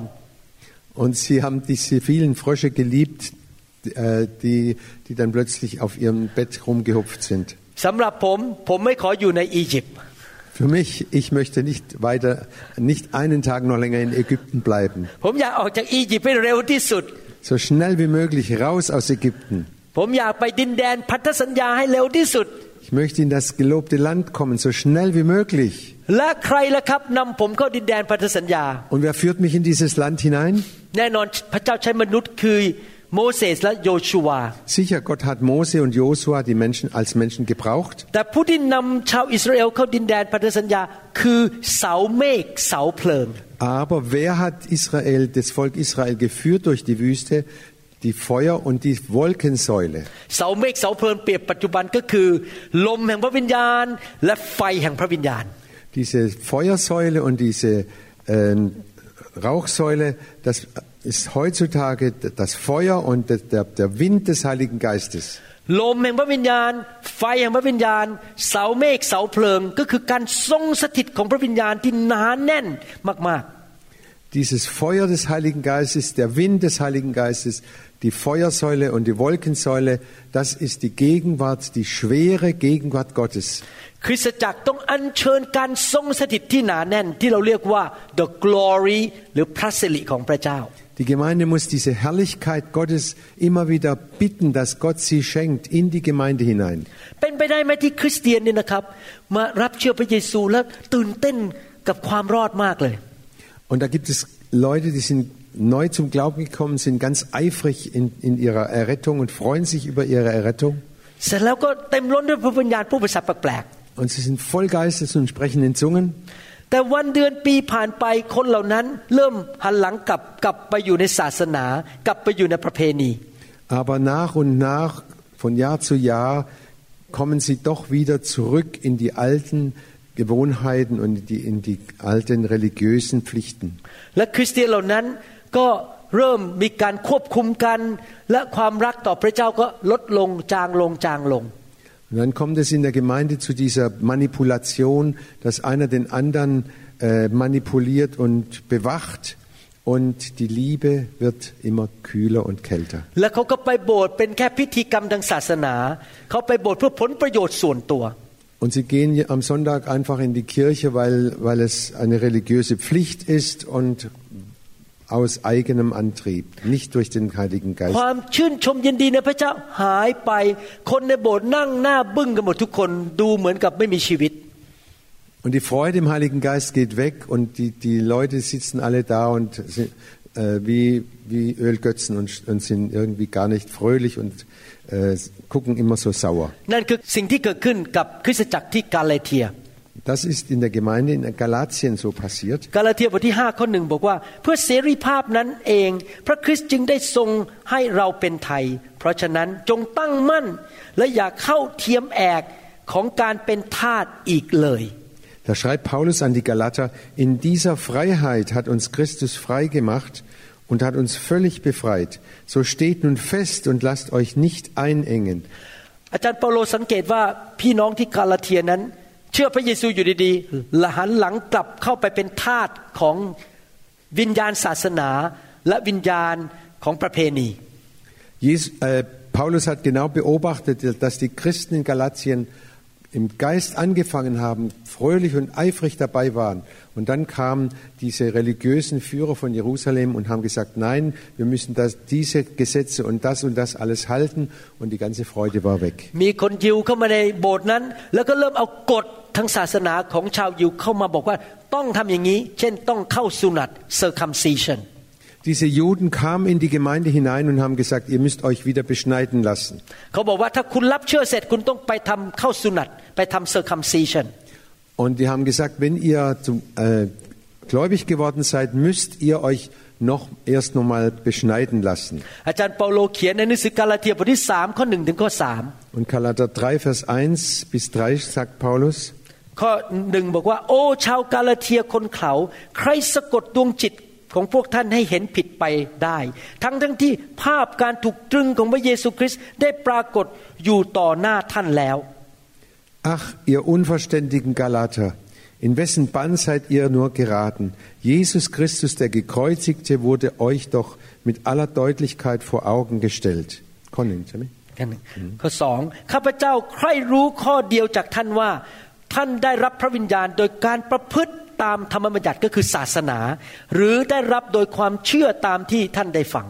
[SPEAKER 2] Und sie haben diese vielen Frösche geliebt, äh, die, die dann plötzlich auf ihrem Bett rumgehupft sind.
[SPEAKER 1] สำหรับผมผมไม่ขออยู่ในอียิปต์
[SPEAKER 2] Für mich, ich möchte nicht weiter, nicht einen Tag noch länger in Ägypten bleiben.
[SPEAKER 1] ผมอยากออกจากอียิปต์ให้เร็วที่สุด
[SPEAKER 2] So schnell wie möglich raus aus Ägypten. Ich möchte in das gelobte Land kommen, so schnell wie möglich. Und wer führt mich in dieses Land hinein? Sicher, Gott hat Mose und Josua die Menschen als Menschen gebraucht. Aber wer hat Israel, das Volk Israel geführt durch die Wüste? Die Feuer und die Wolkensäule.
[SPEAKER 1] เสาเมฆเสาเพลิงเปรียบปัจจุบันก็คือ ลมแห่งพระวิญญาณ และไฟแห่งพระวิญญาณ
[SPEAKER 2] Diese Feuersäule und diese ähm, Rauchsäule, das ist heutzutage das Feuer und der, der Wind des Heiligen Geistes.
[SPEAKER 1] ลมแห่งพระวิญญาณ ไฟแห่งพระวิญญาณ เสาเมฆเสาเพลิง ก็คือการทรงสถิตของพระวิญญาณที่หนาแน่นมาก
[SPEAKER 2] Dieses Feuer des Heiligen Geistes, der Wind des Heiligen Geistes, die Feuersäule und die Wolkensäule, das ist die Gegenwart, die schwere Gegenwart Gottes.
[SPEAKER 1] ๆ คริสตจักรต้องอัญเชิญการทรงสถิตที่หนาแน่น ที่เราเรียกว่า the glory หรือพระสิริของพระเจ้า
[SPEAKER 2] Die Gemeinde muss diese Herrlichkeit Gottes immer wieder bitten, dass Gott sie schenkt in die Gemeinde hinein.
[SPEAKER 1] เป็นไปได้ไหมที่คริสเตียนเนี่ยนะครับ มารับเชื่อพระเยซูแล้วตื่นเต้นกับความรอดมากเลย
[SPEAKER 2] Und da gibt es Leute, die sind neu zum Glauben gekommen, sind ganz eifrig in, in ihrer Errettung und freuen sich über ihre Errettung.
[SPEAKER 1] เสร็จแล้วก็เต็มล้นด้วยพระวิญญาณผู้ภาษาแปลก
[SPEAKER 2] Und sie sind voll Geistes und sprechen in Zungen.
[SPEAKER 1] ๆแต่วันเดือนปีผ่านไปคนเหล่านั้น เริ่มหันหลังกลับกลับไปอยู่ในศาสนา กลับไปอยู่ในประเพณี
[SPEAKER 2] Aber nach und nach, von Jahr zu Jahr, kommen sie doch wieder zurück in die alten Gewohnheiten und in die, in die alten religiösen Pflichten.
[SPEAKER 1] และคริสเตียนเหล่านั้น ก็เริ่มมีการควบคุมกัน และความรักต่อพระเจ้าก็ลดลงจางลงจางลง
[SPEAKER 2] Und dann kommt es in der Gemeinde zu dieser Manipulation, dass einer den anderen äh, manipuliert und bewacht und die Liebe wird immer kühler und kälter.
[SPEAKER 1] แล้วเขาก็ไปโบสถ์เป็นแค่พิธีกรรมทางศาสนา เขาไปโบสถ์เพื่อผลประโยชน์ส่วนตัว
[SPEAKER 2] Und sie gehen am Sonntag einfach in die Kirche, weil, weil es eine religiöse Pflicht ist und aus eigenem Antrieb, nicht durch den Heiligen
[SPEAKER 1] ค
[SPEAKER 2] Geist.
[SPEAKER 1] วามชื่นชมยินดีในพระเจ้าหายไป คนในโบสถ์นั่งหน้าบึ้งกันหมดทุกคนดูเหมือนกับไม่มีชีวิต
[SPEAKER 2] Und die Freude im Heiligen Geist geht weg und die, die Leute sitzen alle da und sind, äh, wie, wie Ölgötzen und, und sind irgendwie gar nicht fröhlich und äh, gucken immer so sauer.
[SPEAKER 1] นั่นคือสิ่งที่เกิดขึ้นกับคริสตจักรที่กาเลเทีย
[SPEAKER 2] Das ist in der Gemeinde in Galatien so passiert.
[SPEAKER 1] กาลาเทียบทที่5ข้อหนึ่งบอกว่า เพื่อเสรีภาพนั้นเอง พระคริสต์จึงได้ทรงให้เราเป็นไทย เพราะฉะนั้นจงตั้งมั่น และอย่าเข้าเทียมแอกของการเป็นทาสอีกเลย
[SPEAKER 2] Da schreibt Paulus an die Galater, in dieser Freiheit hat uns Christus frei gemacht und hat uns völlig befreit. So steht nun fest und lasst euch nicht einengen.
[SPEAKER 1] อาจารย์เปาโลสังเกตว่าพี่น้องที่กาลาเทียนั้น เชื่อพระเยซูอยู่ดีๆและหันหลังกลับเข้าไปเป็นทาสของวิญญาณศาสนาและวิญญาณของประเพณี
[SPEAKER 2] Jesus, äh, Paulus hat genau beobachtet, dass die Christen in Galatien im Geist angefangen haben, fröhlich und eifrig dabei waren. Und dann kamen diese religiösen Führer von Jerusalem und haben gesagt, nein, wir müssen das, diese Gesetze und das und das alles halten. Und die ganze Freude war weg.
[SPEAKER 1] มีคนยิวเข้ามาในโบสถ์นั้น แล้วก็เริ่มเอากฎทางศาสนาของชาวยิวเข้ามาบอกว่าต้องทำอย่างนี้ เช่นต้องเข้าสุนัต circumcision
[SPEAKER 2] Diese Juden kamen in die Gemeinde hinein und haben gesagt, ihr müsst euch wieder beschneiden lassen.
[SPEAKER 1] เขาบอกว่าถ้าคุณรับเชื่อเสร็จคุณต้องไปทำเข้าสุนัตไปทำ circumcision
[SPEAKER 2] Und die haben gesagt, wenn ihr zum, äh, gläubig geworden seid, müsst ihr euch noch erst nochmal beschneiden lassen.
[SPEAKER 1] อาจารย์เปาโลเขียนในหนังสือกาลาเทียบทที่สามข้อหนึ่งถึงข้อสาม
[SPEAKER 2] Und Galater 3, Vers 1 bis 3 sagt Paulus,
[SPEAKER 1] ข้อหนึ่งบอกว่า โอ้ชาวกาลาเทียคนเขาใครสะกดดวงจิต ของพวกท่านให้เห็นผิดไปได้ ทั้งทั้งที่ภาพการถูกตรึงของพระเยซูคริสต์ได้ปรากฏอยู่ต่อหน้าท่านแล้ว
[SPEAKER 2] Ach, ihr unverständigen Galater, in wessen Bann seid ihr nur geraten? Jesus Christus, der Gekreuzigte, wurde euch doch mit aller Deutlichkeit vor Augen gestellt. Conning, ใช่ไหม
[SPEAKER 1] กันหนึ่งข้อสองข้าพเจ้าใครรู้ข้อเดียวจากท่านว่า ท่านได้รับพระวิญญาณโดยการประพฤติ ตามธรรมบัญญัติก็คือศาสนา หรือได้รับโดยความเชื่อตามที่ท่านได้ฟัง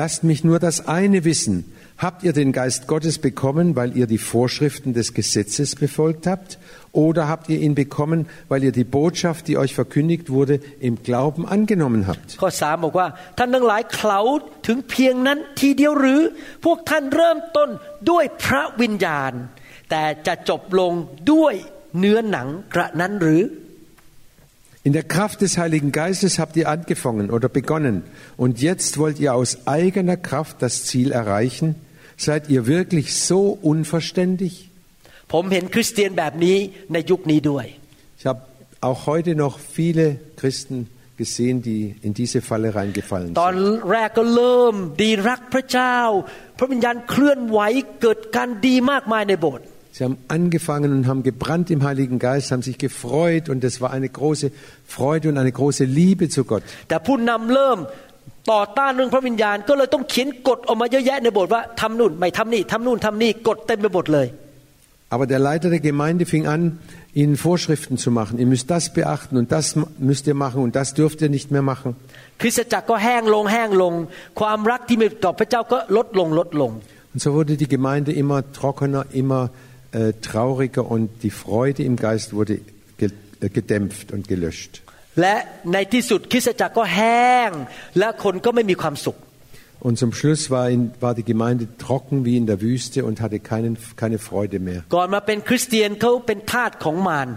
[SPEAKER 2] Lasst mich nur das eine wissen. Habt ihr den Geist Gottes bekommen, weil ihr die Vorschriften des Gesetzes befolgt habt? Oder habt ihr ihn bekommen, weil ihr die Botschaft, die euch verkündigt wurde, im Glauben angenommen habt?
[SPEAKER 1] ข้อสามบอกว่า ท่านทั้งหลายเขาถึงเพียงนั้นทีเดียวหรือ พวกท่านเริ่มต้นด้วยพระวิญญาณ แต่จะจบลงด้วย เนื้อหนังกระนั้นหรือ
[SPEAKER 2] In der Kraft des Heiligen Geistes habt ihr angefangen oder begonnen. Und jetzt wollt ihr aus eigener Kraft das Ziel erreichen? Seid ihr wirklich so unverständig?
[SPEAKER 1] ผมเห็นคริสเตียนแบบนี้ในยุคนี้ด้วย
[SPEAKER 2] Ich habe auch heute noch viele Christen gesehen, die in diese Falle reingefallen
[SPEAKER 1] ตอน
[SPEAKER 2] sind.
[SPEAKER 1] แรกก็เริ่มดีรักพระเจ้า พระวิญญาณเคลื่อนไหวเกิดการดีมากมายในโบสถ์
[SPEAKER 2] Sie haben angefangen und haben gebrannt im Heiligen Geist, haben sich gefreut und es war eine große Freude und eine große Liebe zu Gott.
[SPEAKER 1] แต่ผู้นำเริ่มต่อต้านเรื่องพระวิญญาณ ก็เลยต้องเขียนกฎออกมาเยอะแยะในโบสถ์ว่าทำนู่นไม่ทำนี่ทำนู่นทำนี่กฎเต็มไปหมดเลย
[SPEAKER 2] Aber der Leiter der Gemeinde fing an, ihnen Vorschriften zu machen. Ihr müsst das beachten und das müsst ihr machen und das dürft ihr nicht mehr machen.
[SPEAKER 1] คริสตจักรก็แห้งลงแห้งลง ความรักที่มีต่อพระเจ้าก็ลดลงลดลง
[SPEAKER 2] Und so wurde die Gemeinde immer trockener, immer äh, trauriger und die Freude im Geist wurde ge äh, gedämpft und gelöscht.
[SPEAKER 1] และในที่สุดคริสตจักรก็แห้ง และคนก็ไม่มีความสุข
[SPEAKER 2] Und zum Schluss war, in, war die Gemeinde trocken wie in der Wüste und hatte keinen, keine Freude mehr.
[SPEAKER 1] ก่อนมาเป็นคริสเตียนเขาเป็นทาสของมาร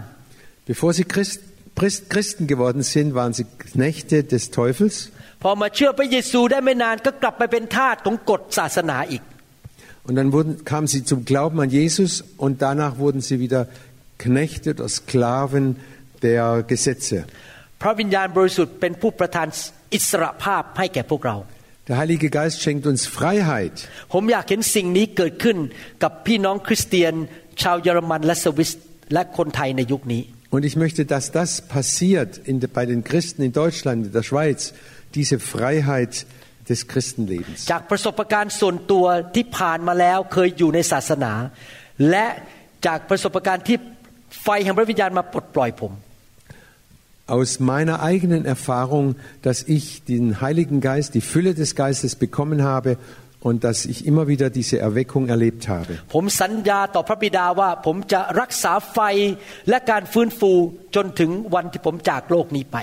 [SPEAKER 2] Bevor sie Christ, Christ, Christen geworden sind, waren sie Knechte des Teufels.
[SPEAKER 1] พอมาเชื่อพระเยซูได้ไม่นานก็กลับไปเป็นทาสของกฎศาสนาอีก
[SPEAKER 2] und dann wurden, kamen sie zum Glauben an Jesus und danach wurden sie wieder Knechte oder Sklaven der Gesetze. Der Heilige Geist schenkt uns Freiheit. Und ich möchte, dass das passiert in, bei den Christen in Deutschland, in der Schweiz, diese Freiheit passiert des Christenlebens.
[SPEAKER 1] จากประสบการณ์ส่วนตัวที่ผ่านมาแล้วเคยอยู่ในศาสนา และจากประสบการณ์ที่ไฟแห่งพระวิญญาณมาปลดปล่อยผม
[SPEAKER 2] Aus meiner eigenen Erfahrung, dass ich den Heiligen Geist, die Fülle des Geistes bekommen habe und dass ich immer wieder diese Erweckung erlebt habe.
[SPEAKER 1] ผมสัญญาต่อพระบิดาว่า ผมจะรักษาไฟและการฟื้นฟูจนถึงวันที่ผมจากโลกนี้ไป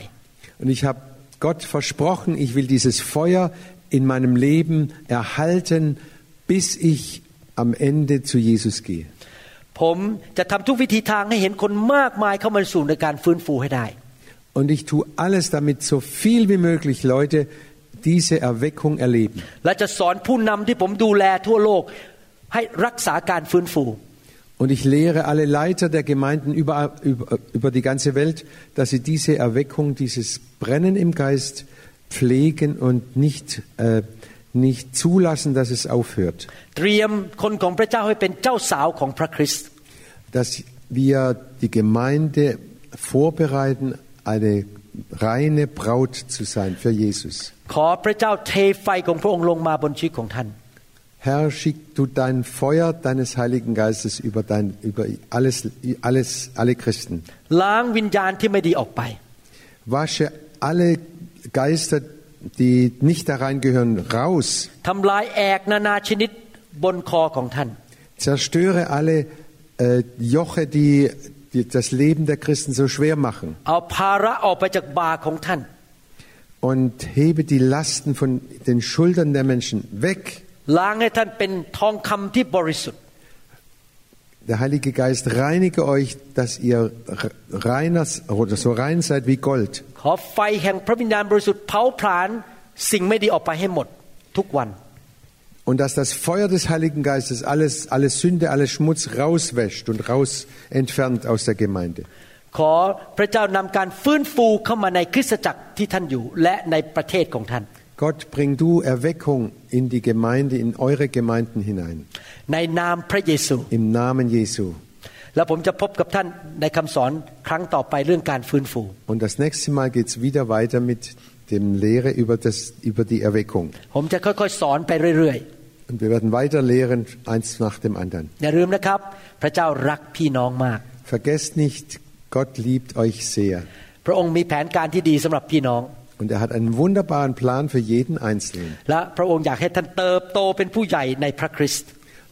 [SPEAKER 2] Und ich habe Gott versprochen, ich will dieses Feuer in meinem Leben erhalten, bis ich am Ende zu Jesus gehe.
[SPEAKER 1] ผมจะทำทุกวิธีทางให้เห็นคนมากมายเข้ามาสู่ในการฟื้นฟูให้ได้
[SPEAKER 2] Und ich tue alles, damit so viel wie möglich Leute diese Erweckung erleben.
[SPEAKER 1] และจะสอนผู้นำที่ผมดูแลทั่วโลกให้รักษาการฟื้นฟู
[SPEAKER 2] Und ich lehre alle Leiter der Gemeinden über, über, über die ganze Welt, dass sie diese Erweckung, dieses Brennen im Geist pflegen und nicht, äh, nicht zulassen, dass es aufhört.
[SPEAKER 1] เตรียมคนของพระเจ้าให้เป็นเจ้าสาวของพระคริสต์
[SPEAKER 2] Dass wir die Gemeinde vorbereiten, eine reine Braut zu sein für Jesus.
[SPEAKER 1] ขอพระเจ้าเทไฟของพระองค์ลงมาบนชีวิตของท่าน
[SPEAKER 2] Herr, schick du dein Feuer deines Heiligen Geistes über, dein, über alles, alles, alle Christen.
[SPEAKER 1] ล้างวิญญาณที่ไม่ดีออกไป
[SPEAKER 2] Wasche alle Geister, die nicht da reingehören, raus.
[SPEAKER 1] ทำลายแอกนานาชนิดบนคอของท่าน
[SPEAKER 2] Zerstöre alle äh, Joche, die, die das Leben der Christen so schwer machen.
[SPEAKER 1] เอาภาระออกไปจากบาของท่าน
[SPEAKER 2] Und hebe die Lasten von den Schultern der Menschen weg.
[SPEAKER 1] ล้างให้ท่านเป็นทองคำที่บริสุทธิ์
[SPEAKER 2] Der Heilige Geist reinige euch, dass ihr reiner oder so rein seid wie Gold.
[SPEAKER 1] ขอไฟแห่งพระวิญญาณบริสุทธิ์เผาผลาญสิ่งไม่ดีออกไปให้หมด ทุกวัน
[SPEAKER 2] Und dass das Feuer des Heiligen Geistes alles, alles Sünde, alles Schmutz rauswäscht und raus entfernt aus der Gemeinde.
[SPEAKER 1] ขอพระเจ้านำการฟื้นฟูเข้ามาในคริสตจักรที่ท่านอยู่ และในประเทศของท่าน
[SPEAKER 2] Gott, bring du Erweckung in die Gemeinde, in eure Gemeinden hinein.
[SPEAKER 1] ในนามพระเยซู
[SPEAKER 2] Im Namen Jesu.
[SPEAKER 1] แล้วผมจะพบกับท่านในคำสอนครั้งต่อไปเรื่องการฟื้นฟู
[SPEAKER 2] Und das nächste Mal geht es wieder weiter mit dem Lehre über, das, über die Erweckung.
[SPEAKER 1] ผมจะค่อยๆ สอนไปเรื่อย
[SPEAKER 2] Und wir werden weiter lehren, eins nach dem anderen.
[SPEAKER 1] ๆ อย่าลืมนะครับ พระเจ้ารักพี่น้องมาก
[SPEAKER 2] Vergesst nicht, Gott liebt euch sehr.
[SPEAKER 1] พระองค์มีแผนการที่ดีสำหรับพี่น้อง
[SPEAKER 2] Und er hat einen wunderbaren Plan für jeden Einzelnen.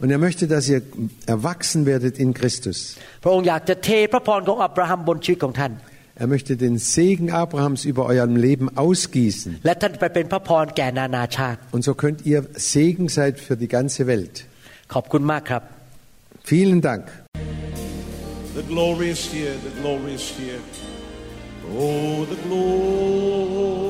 [SPEAKER 1] และพระองค์อยากให้ท่านเติบโตเป็นผู้ใหญ่ในพระคริสต์
[SPEAKER 2] Und er möchte, dass ihr erwachsen werdet in Christus.
[SPEAKER 1] พระองค์อยากจะเทพระพรของอับราฮัมบนชีวิตของท่าน
[SPEAKER 2] Er möchte den Segen Abrahams über eurem Leben ausgießen.
[SPEAKER 1] และท่านไปเป็นพระพรแก่นานาชาติ
[SPEAKER 2] Und so könnt ihr Segen sein für die ganze Welt.
[SPEAKER 1] ขอบคุณมากครับ
[SPEAKER 2] Vielen Dank.
[SPEAKER 3] The glory is here, the glory is here. Oh, the glory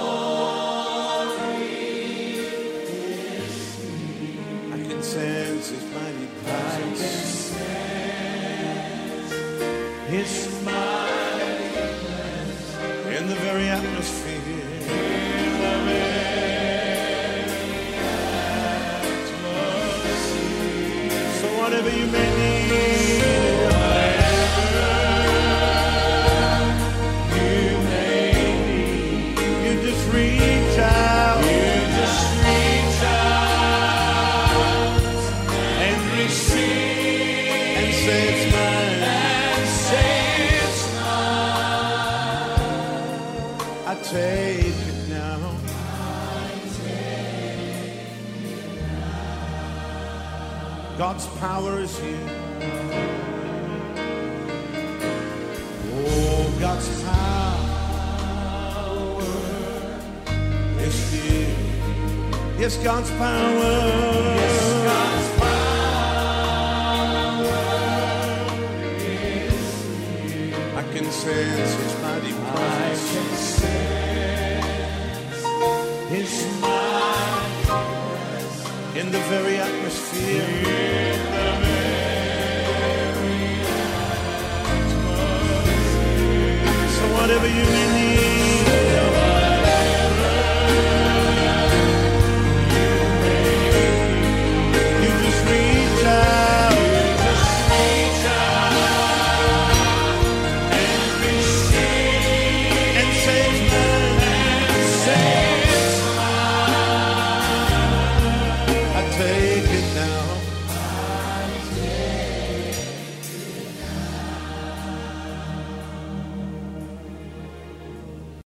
[SPEAKER 3] I take it now. God's power is here. Oh, God's power is here. Yes, God's power. Yes, God's power is here. I can sense in the very atmosphere. The very atmosphere. So whatever you need.